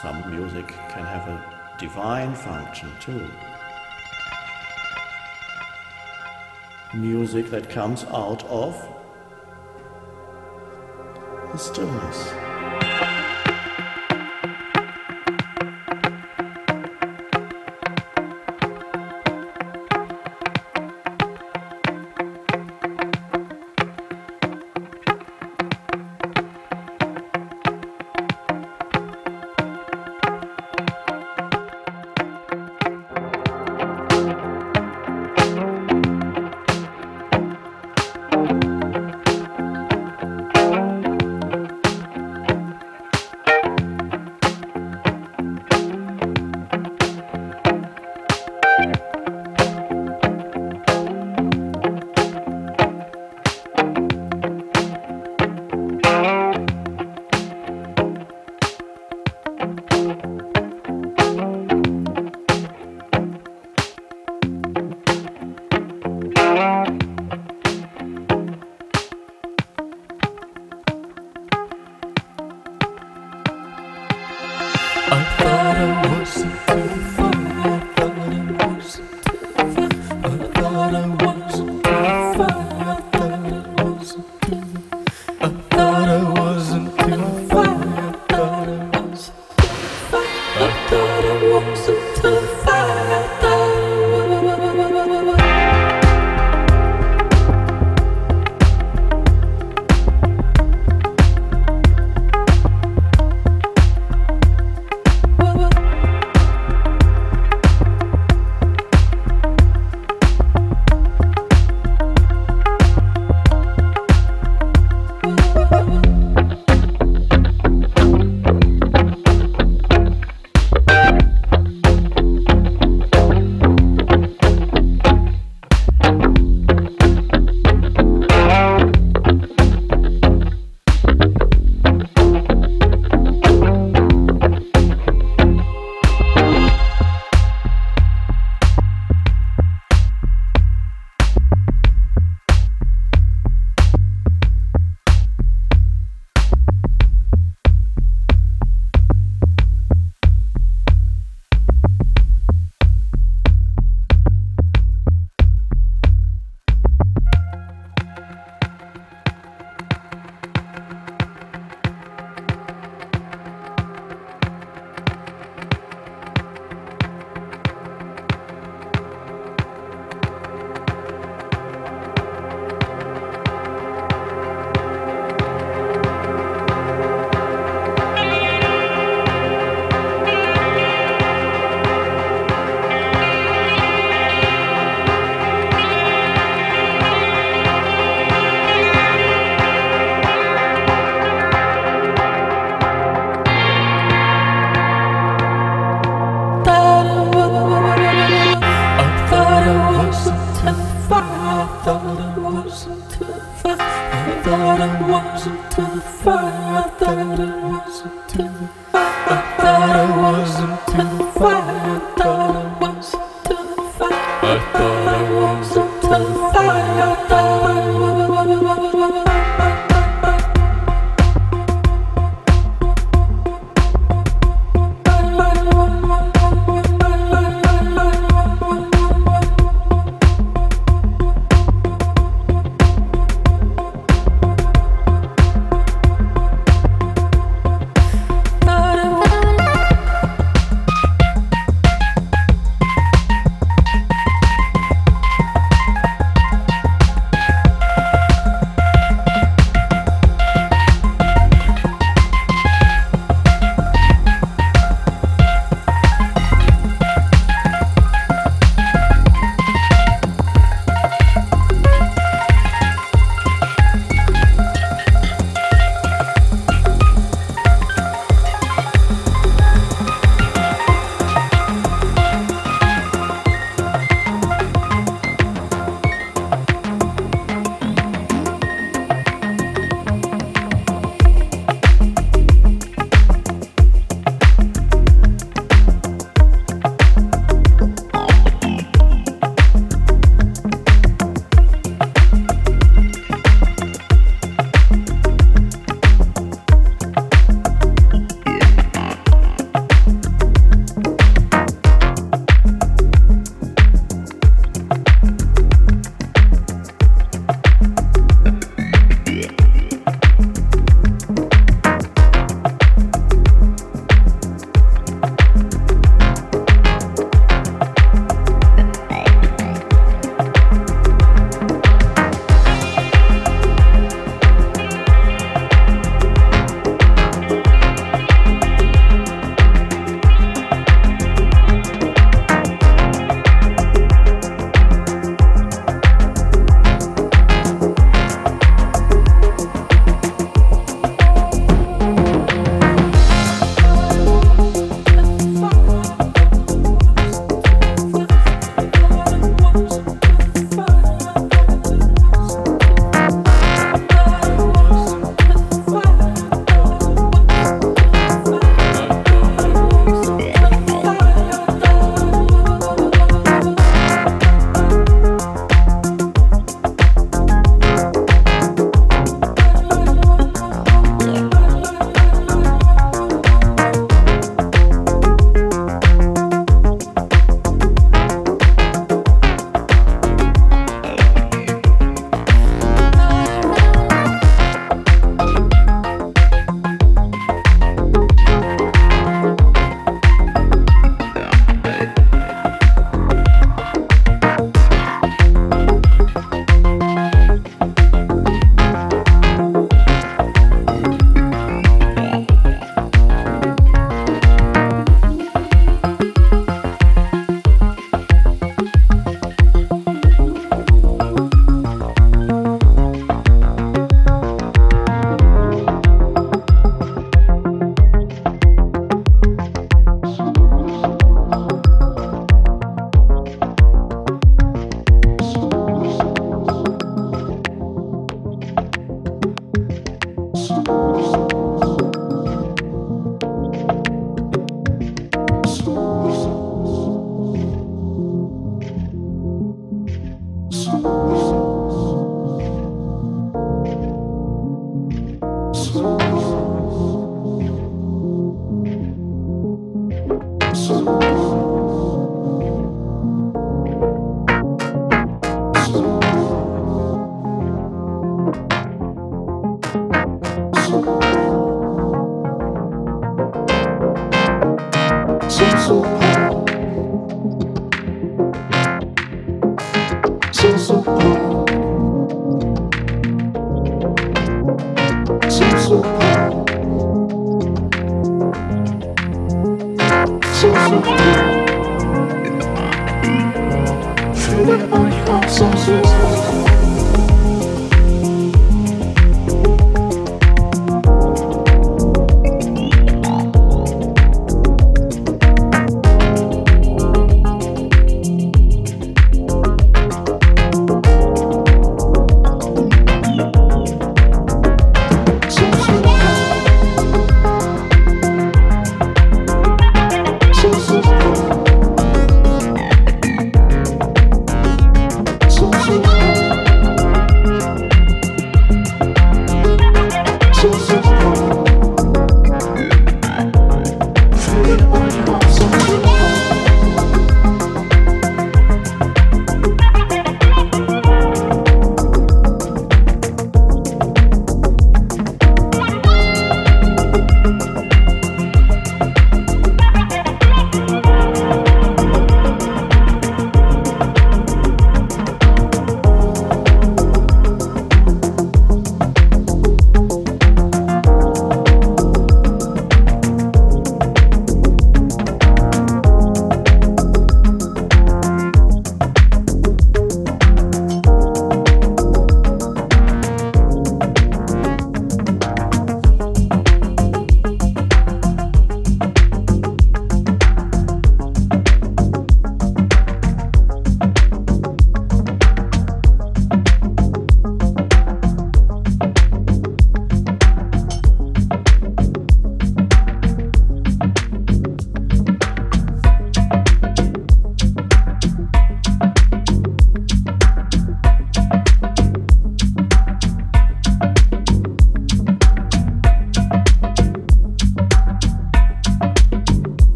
Some music can have a divine function too. Music that comes out of the stillness. arms into the fire.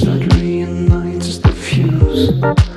touch that reignites the fuse.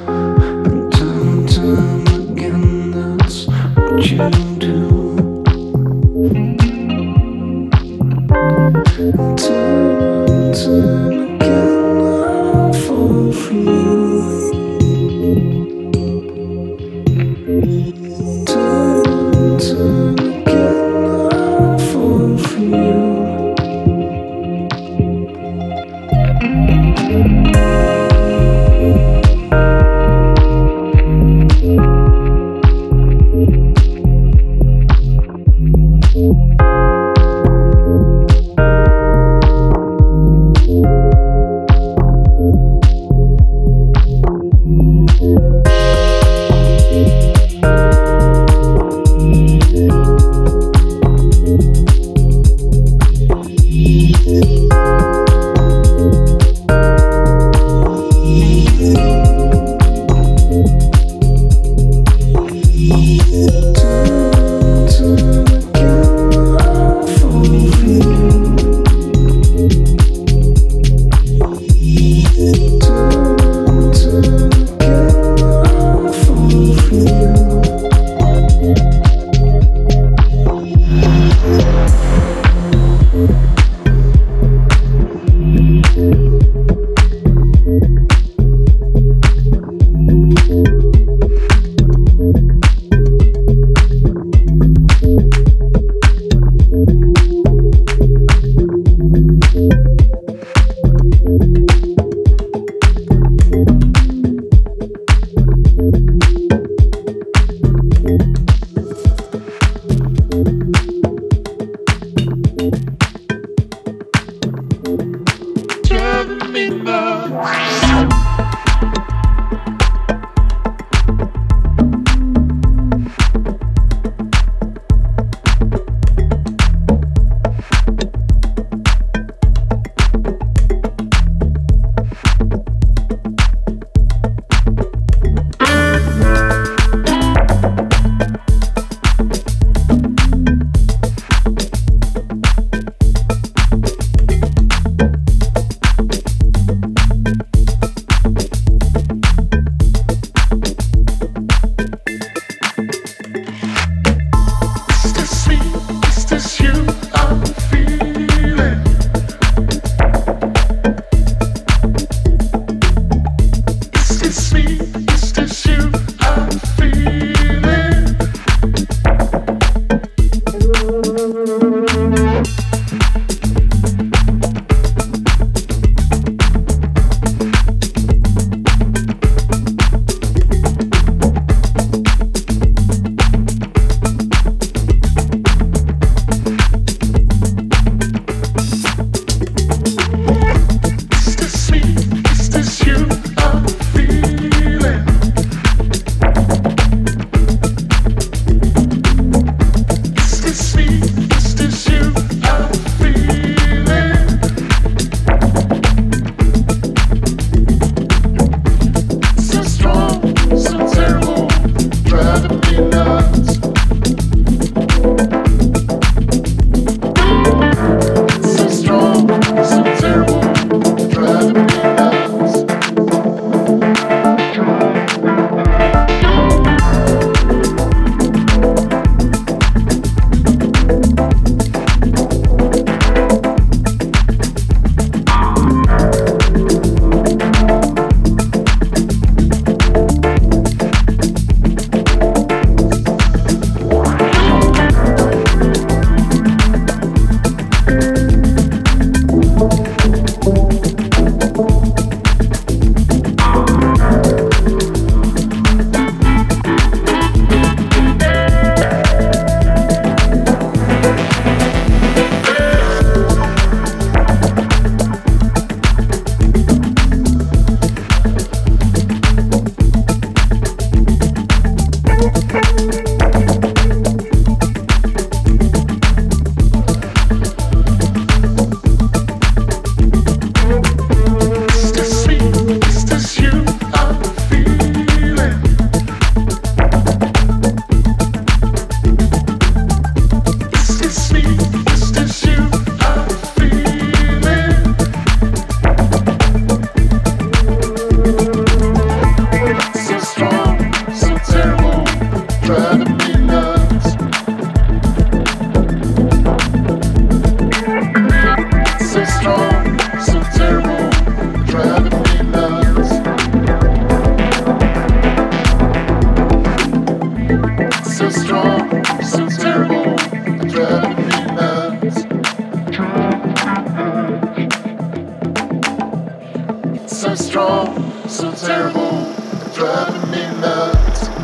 So strong, so terrible, driving me nuts.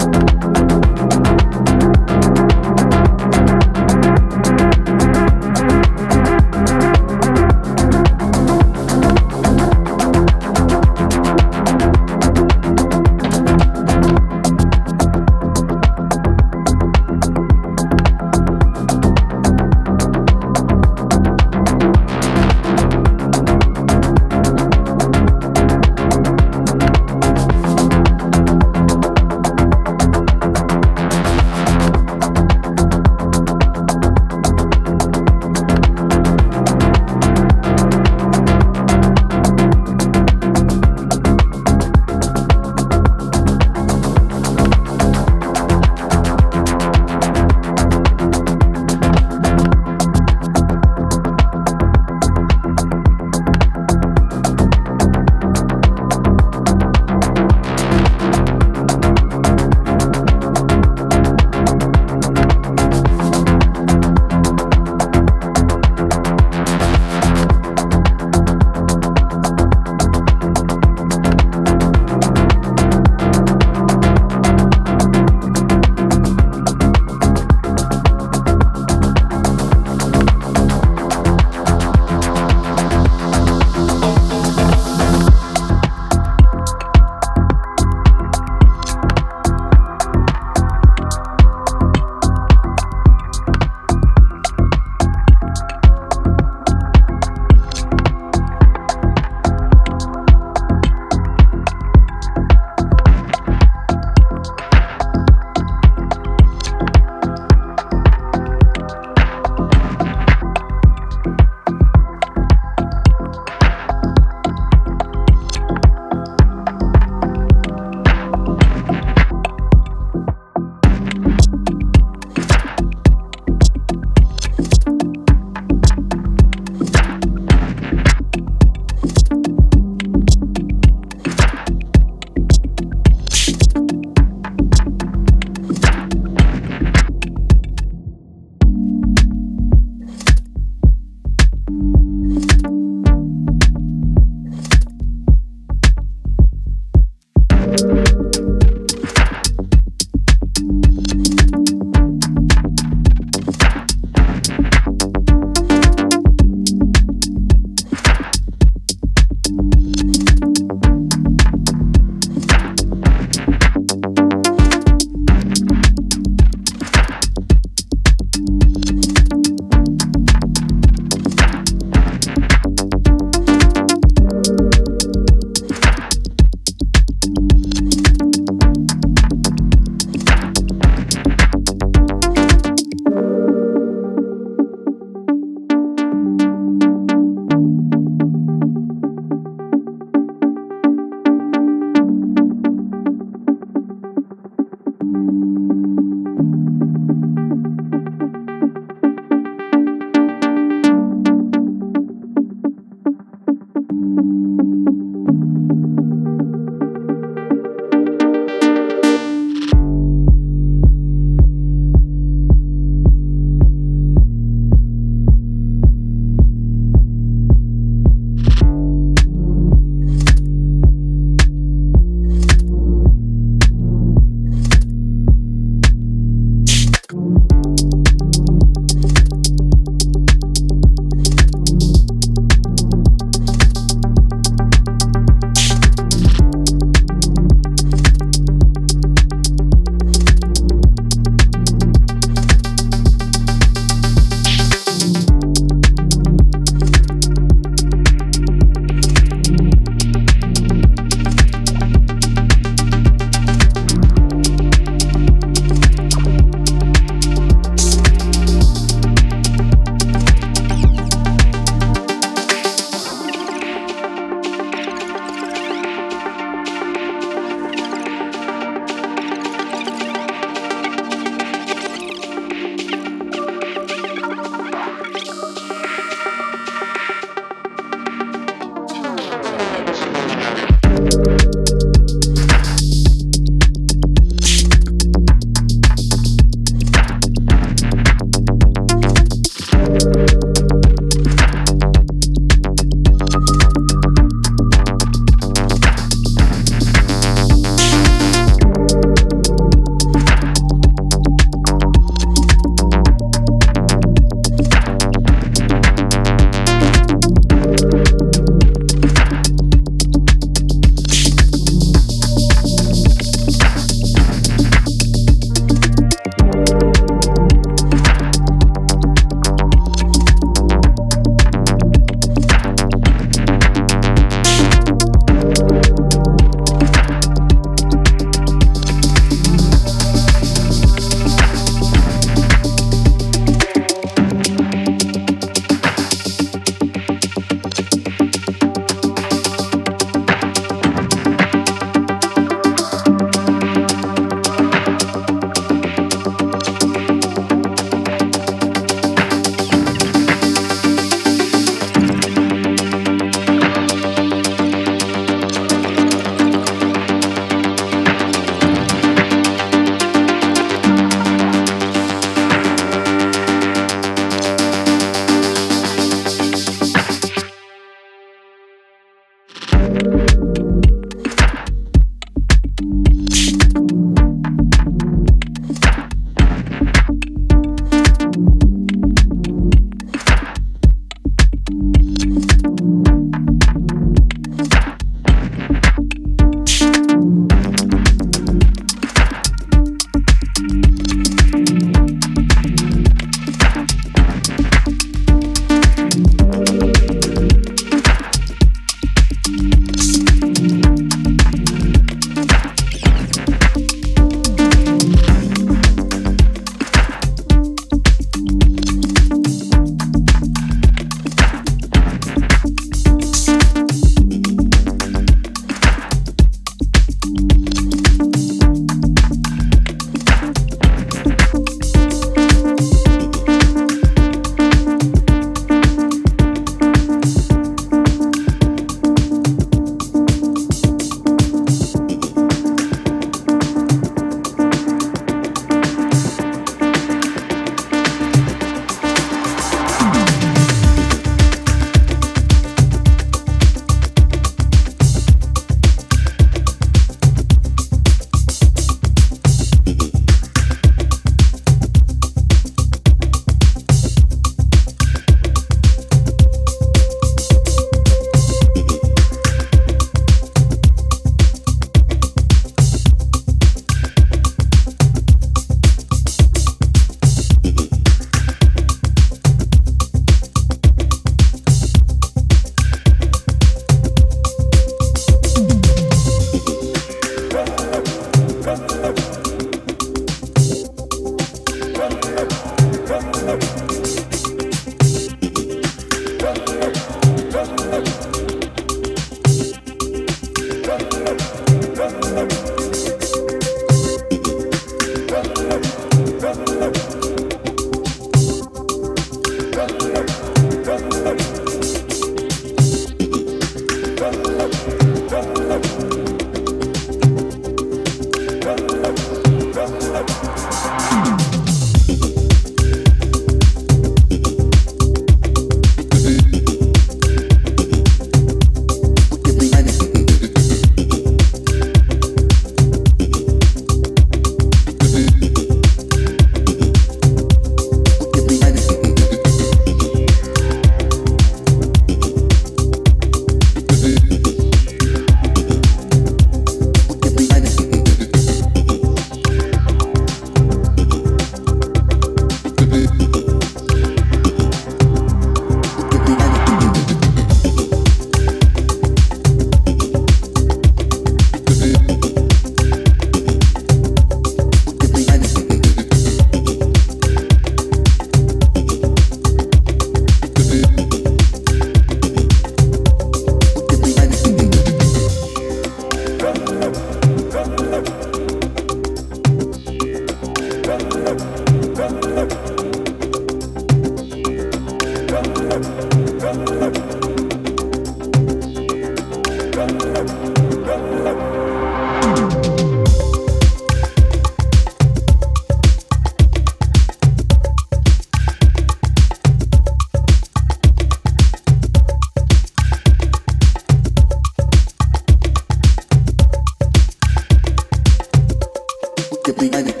we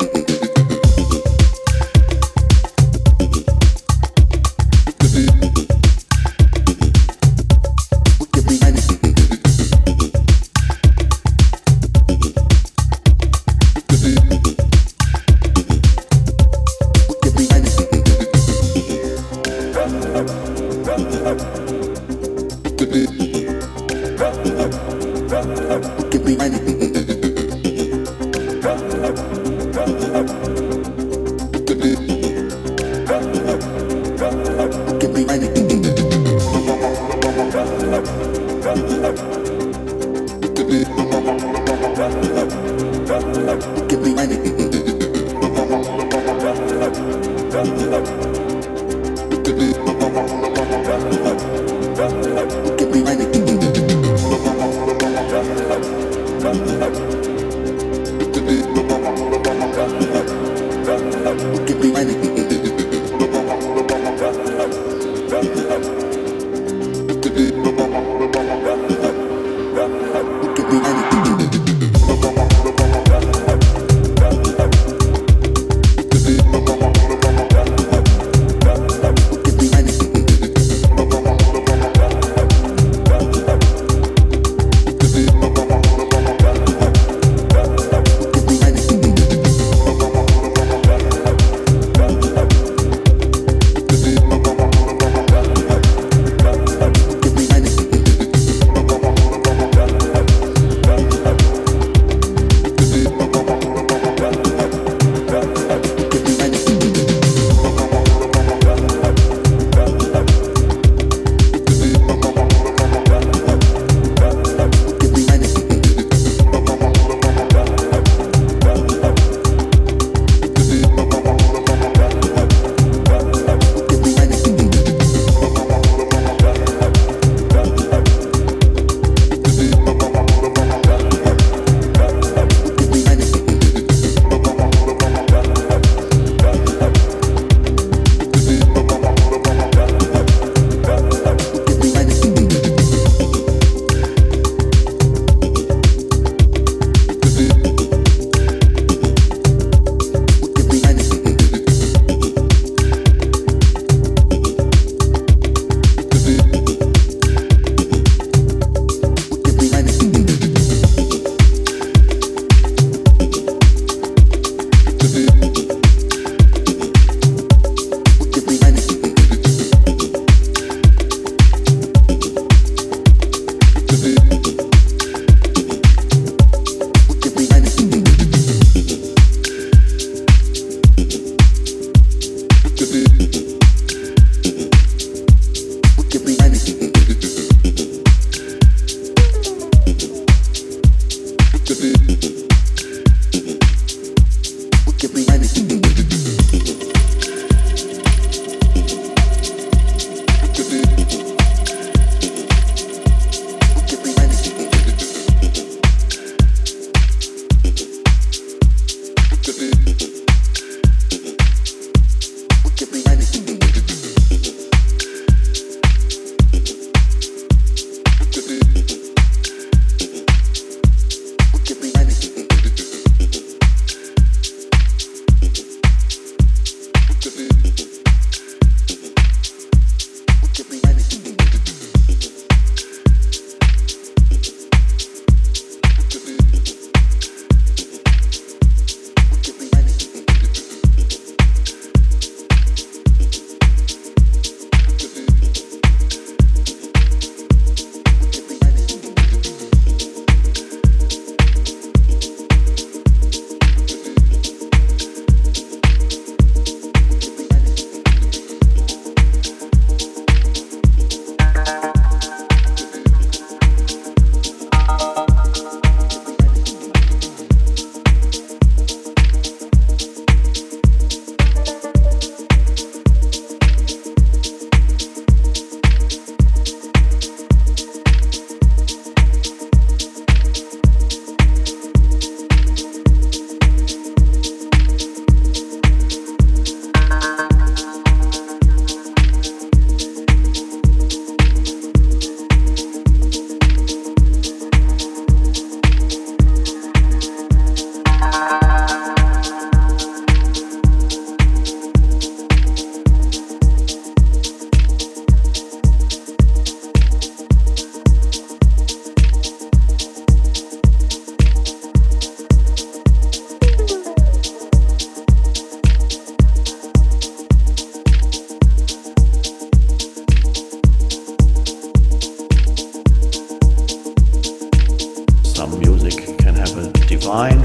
whoever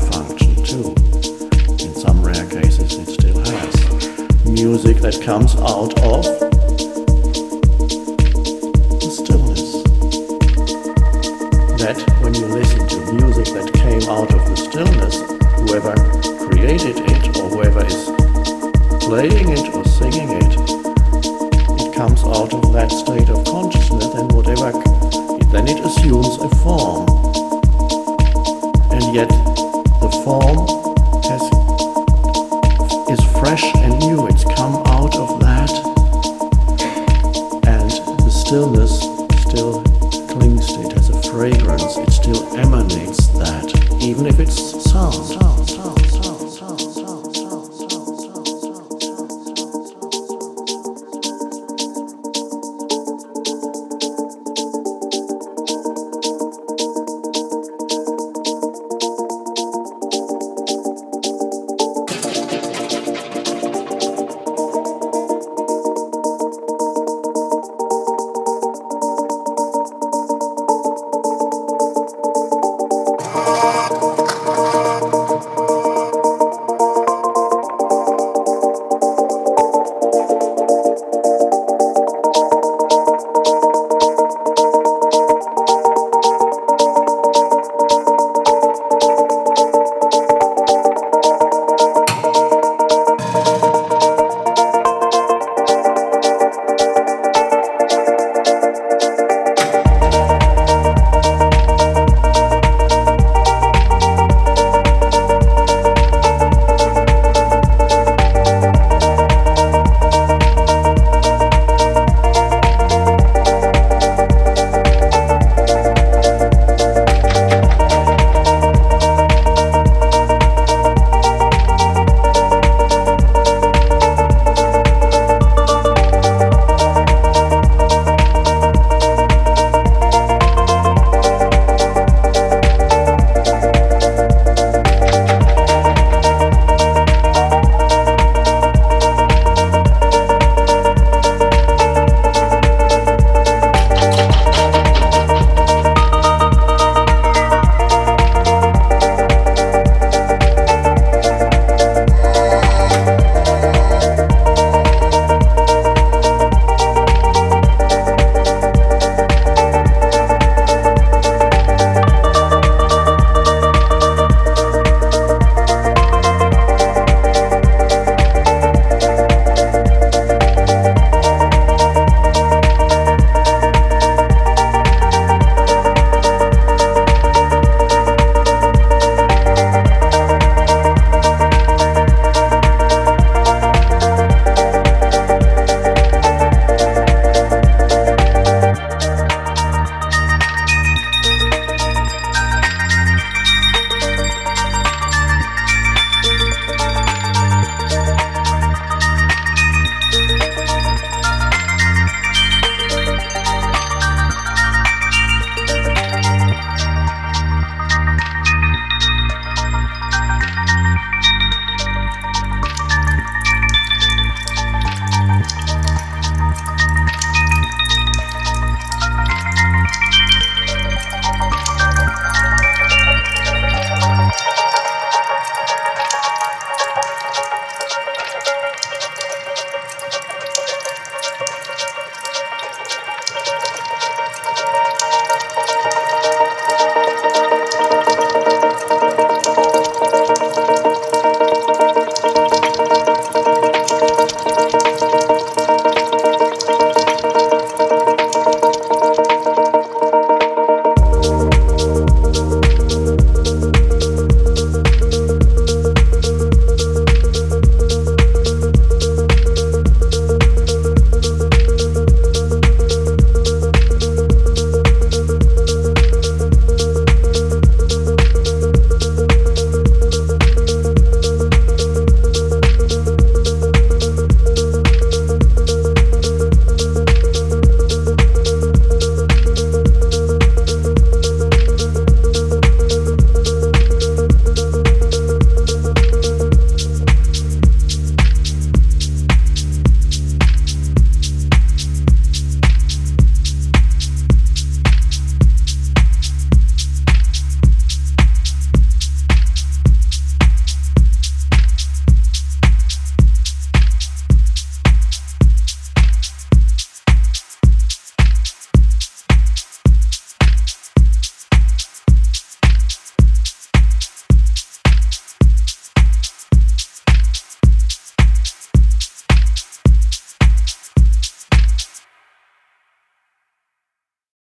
cases, it still has. Music that comes out or